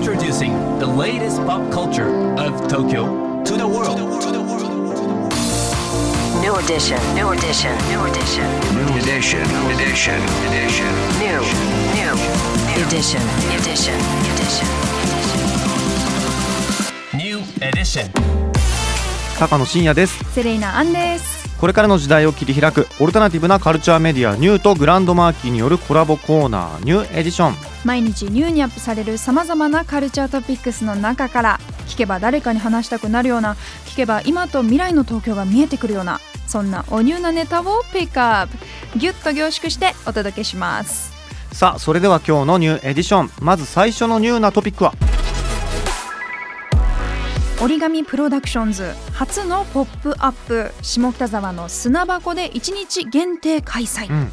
Introducing the latest pop culture of Tokyo to the world. New edition. New edition. New edition. New edition. Edition. Edition. New. New. Edition. Edition. Edition. New edition. 高野真也ですセレイナアンですこれからの時代を切り開くオルタナティブなカルチャーメディアニューとグランドマーキーによるコラボコーナーニューエディション毎日ニューにアップされるさまざまなカルチャートピックスの中から聞けば誰かに話したくなるような聞けば今と未来の東京が見えてくるようなそんなおニューなネタをピックアップ。ギュッと凝縮してお届けします。さあそれでは今日のニューエディション。まず最初のニューなトピックは。 origami PRODUCTIONS。初のポップアップ。下北沢の砂箱で1日限定開催、うん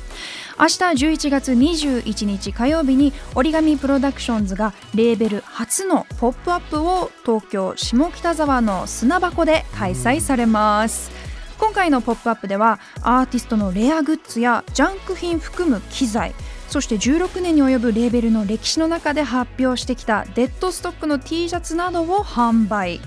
明日11月21日火曜日に origami PRODUCTIONS がレーベル初のポップアップを東京下北沢の砂箱で開催されます。今回のポップアップではアーティストのレアグッズやジャンク品含む機材そして16年に及ぶレーベルの歴史の中で発表してきたデッドストックの T シャツなどを販売。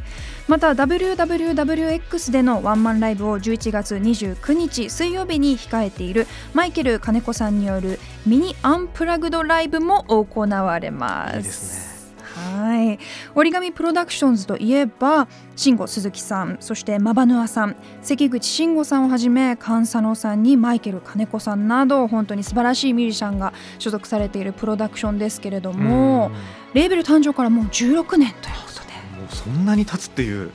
また WWWX でのワンマンライブを11月29日水曜日に控えているマイケル金子さんによるミニアンプラグドライブも行われます。いいですはい。折り紙プロダクションズといえば慎吾鈴木さんそしてマバヌアさん関口慎吾さんをはじめ菅佐野さんにマイケル金子さんなど本当に素晴らしいミュージシャンが所属されているプロダクションですけれどもレーベル誕生からもう16年ということそんなに経つっていう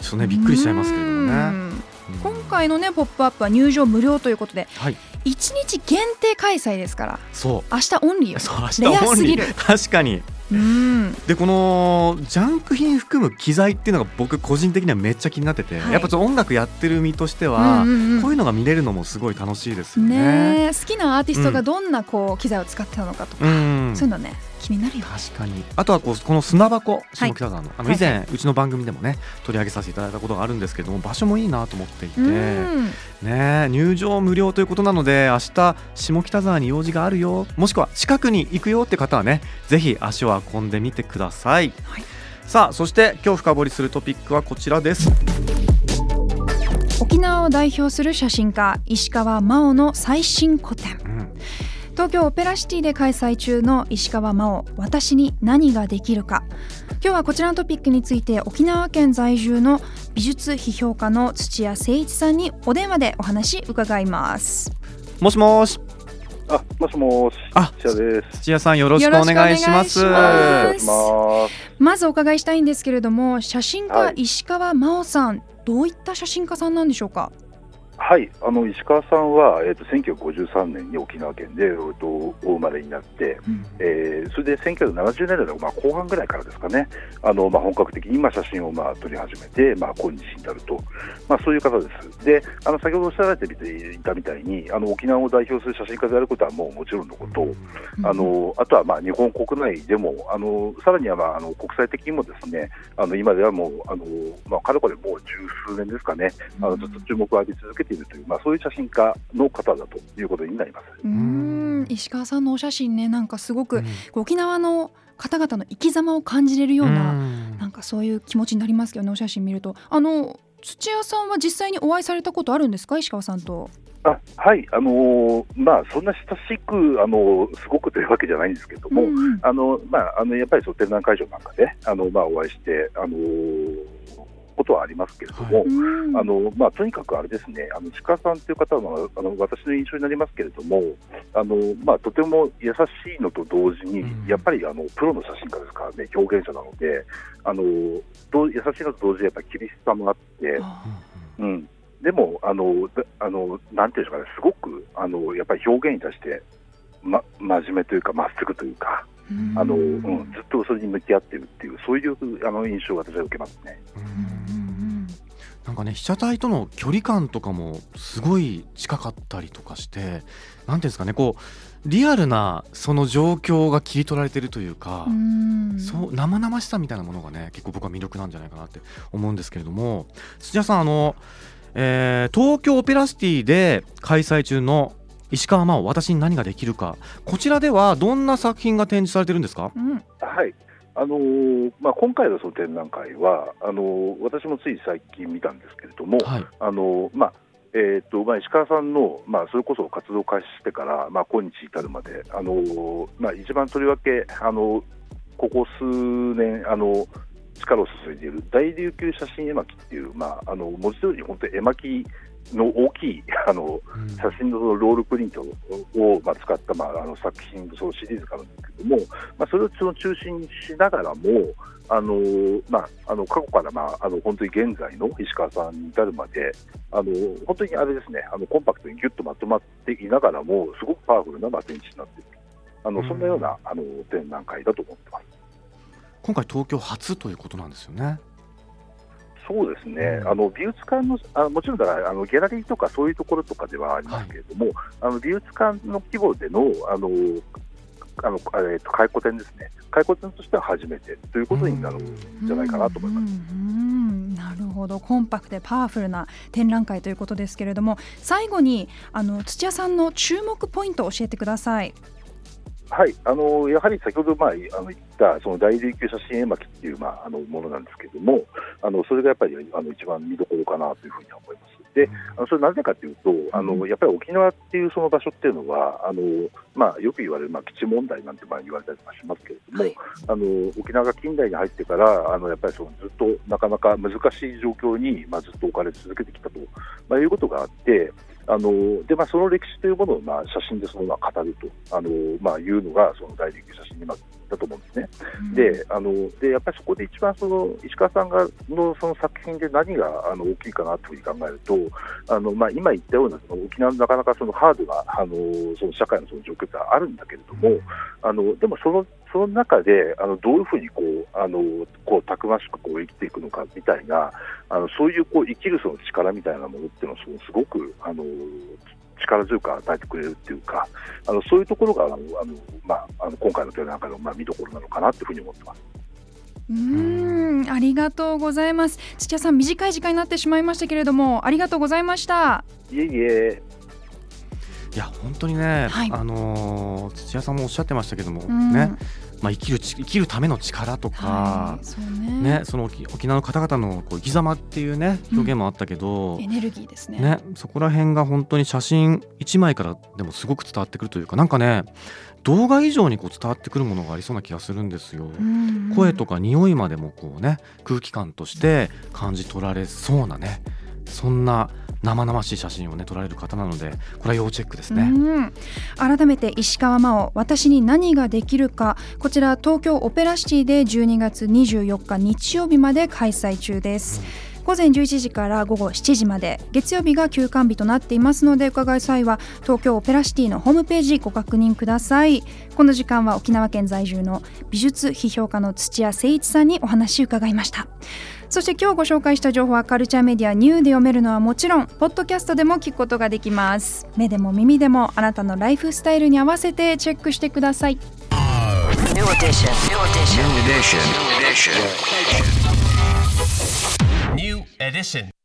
ちょっとねびっくりしちゃいますけれどもね。今回のね「ポップアップは入場無料ということではい。1日限定開催ですからそう。明日オンリーよ。そう明日オンリー。すぎる。確かにうん。でこのジャンク品含む機材っていうのが僕個人的にはめっちゃ気になってて、はい。やっぱちょっと音楽やってる身としては、うんうんうん。こういうのが見れるのもすごい楽しいですよね。ねえ好きなアーティストがどんなこう機材を使ってたのかとか、うん。そういうのね気になるよ確かに。あとはこうこの砂箱下北沢の,、あのはい以前、うちの番組でもね取り上げさせていただいたことがあるんですけれども場所もいいなと思っていて、うん。ね入場無料ということなので明日下北沢に用事があるよもしくは近くに行くよって方はねぜひ足を運んでみてください、はい。さあそして今日深掘りするトピックはこちらです。沖縄を代表する写真家石川真央の最新個展。うん。東京オペラシティで開催中の石川真央私に何ができるか。今日はこちらのトピックについて沖縄県在住の美術批評家の土屋誠一さんにお電話でお話伺います。もしもしあ、もしもし、あ土屋です。土屋さんよろしくお願いします。まずお伺いしたいんですけれども写真家はい。石川真央さんどういった写真家さんなんでしょうか？はい、あの石川さんは、えっ、と、1953年に沖縄県で、えっと、お生まれになって。うんえーそれで1970年代の、まあ、後半ぐらいからですかね。あの、まあ、本格的に、まあ、写真を、まあ、撮り始めて、まあ、今日に至ると。まあ、そういう方です。で、あの、先ほどおっしゃられていたみたいに、あの、沖縄を代表する写真家であることは、もうもちろんのこと。あのあとはまあ日本国内でも、あのさらにはまああの国際的にもですねあの今ではもう、あのまあ、かれこれもう十数年ですかね、あのずっと注目を浴び続けているという、まあ、そういう写真家の方だということになります。うーん。石川さんのお写真ねなんかすごく、うん。沖縄の方々の生き様を感じれるような、うん。なんかそういう気持ちになりますけどねお写真見ると。あの土屋さんは実際にお会いされたことあるんですか？石川さんと。あはい、あのーまあ、そんな親しく、あのすごくというわけじゃないんですけども、うんうん。あのまあ、あのやっぱりその展覧会場なんかで、あのまあ、お会いして、あのことはありますけれども、うん。あのまあ、とにかくあれですね、あの石川さんという方はあの私の印象になりますけれども、あのまあ、とても優しいのと同時に、うん。やっぱりあのプロの写真家ですからね、表現者なので、あのどう優しいのと同時にやっぱり厳しさもあって、あうん、でもあのだあの、なんていうんですかね、すごくあのやっぱり表現に対して、ま、真面目というか、まっすぐというか、うん。あのうん、ずっとそれに向き合ってるっていう、そういうあの印象を私は受けますね。なんかね被写体との距離感とかもすごい近かったりとかしてなんていうんですかねこうリアルなその状況が切り取られてるというか、うん。そう生々しさみたいなものがね結構僕は魅力なんじゃないかなって思うんですけれども土屋さんあの、えー東京オペラシティで開催中の石川真央私に何ができるかこちらではどんな作品が展示されてるんですか？うん。はいあのーまあ、今回のその展覧会はあのー私もつい最近見たんですけれども、はい。あのーまあえーとまあ、石川さんの、まあ、それこそ活動開始してから、まあ、今日至るまで、あのーまあ、一番とりわけ、あのここ数年、あの力を注いでいる大琉球写真絵巻っていう、まあ、あの文字通り本当に絵巻の大きいあのうん写真のロールプリントを、まあ、使った、まあ、あの作品、そのシリーズがあるんですけども、まあ、それを中心にしながらも、あのまあ、あの過去から、まあ、あの本当に現在の石川さんに至るまで、あの本当にあれですね、あのコンパクトにぎゅっとまとまっていながらも、すごくパワフルな、まあ、展示になっているあの、うんそんなようなあの展覧会だと思ってます。今回東京初ということなんですよね。そうですね、うん。あの美術館のあもちろんだからあのギャラリーとかそういうところとかではありますけれども、あの美術館の規模でのあのあのあえーと回顧展ですね、回顧展としては初めてということになるんじゃないかなと思います。なるほど。コンパクトでパワフルな展覧会ということですけれども最後にあの土屋さんの注目ポイントを教えてください。はい、あのやはり先ほど、まあ、あの言ったその大琉球写真絵巻っていう、まあ、あのものなんですけれども、あのそれがやっぱりあの一番見どころかなというふうに思います。であのそれなぜかというと、あのやっぱり沖縄っていうその場所っていうのは、あのまあ、よく言われる、まあ、基地問題なんてまあ言われたりしますけれども、あの沖縄が近代に入ってから、あのやっぱりそのずっとなかなか難しい状況に、まあ、ずっと置かれ続けてきたと、まあ、いうことがあって、あのでまあ、その歴史というものを、まあ、写真でそのまま語るとあの、まあ、いうのがその大琉球写真だと思うんですね。であのでやっぱりそこで一番その石川さんがのその作品で何があの大きいかなというふうに考えるとあの、まあ、今言ったようなその沖縄のなかなかそのハードなあのその社会のその状況ってあるんだけれどもあのでもそのその中であのどういうふうにこうあのこうたくましくこう生きていくのかみたいなあのそういうこう生きるその力みたいなものっていうのをすごくあの力強く与えてくれるっていうかあのそういうところがあのあの、まあ、あの今回の展覧会の、まあ、見どころなのかなというふうに思ってます。うーんありがとうございます。土屋さん短い時間になってしまいましたけれどもありがとうございました。いえいえいや本当にね、はい。あのー土屋さんもおっしゃってましたけども、うん。ね、まあ、生きるち生きるための力とかは、いそうね。ね、その沖沖縄の方々のこう生き様っていうね表現もあったけど、エネルギーですね。ね、そこら辺が本当に写真1枚からでもすごく伝わってくるというかなんかね動画以上にこう伝わってくるものがありそうな気がするんですよ。うん。声とか匂いまでもこうね空気感として感じ取られそうなねそんな生々しい写真をね撮られる方なのでこれは要チェックですね。うん、改めて石川真央私に何ができるか。こちら東京オペラシティで12月24日日曜日まで開催中です、午前11時から午後7時まで。月曜日が休館日となっていますので伺う際は東京オペラシティのホームページご確認ください。この時間は沖縄県在住の美術批評家の土屋誠一さんにお話伺いました。そして今日ご紹介した情報はカルチャーメディアニューで読めるのはもちろんポッドキャストでも聞くことができます目でも耳でもあなたのライフスタイルに合わせてチェックしてください New edition. New edition. New edition. New edition. New edition.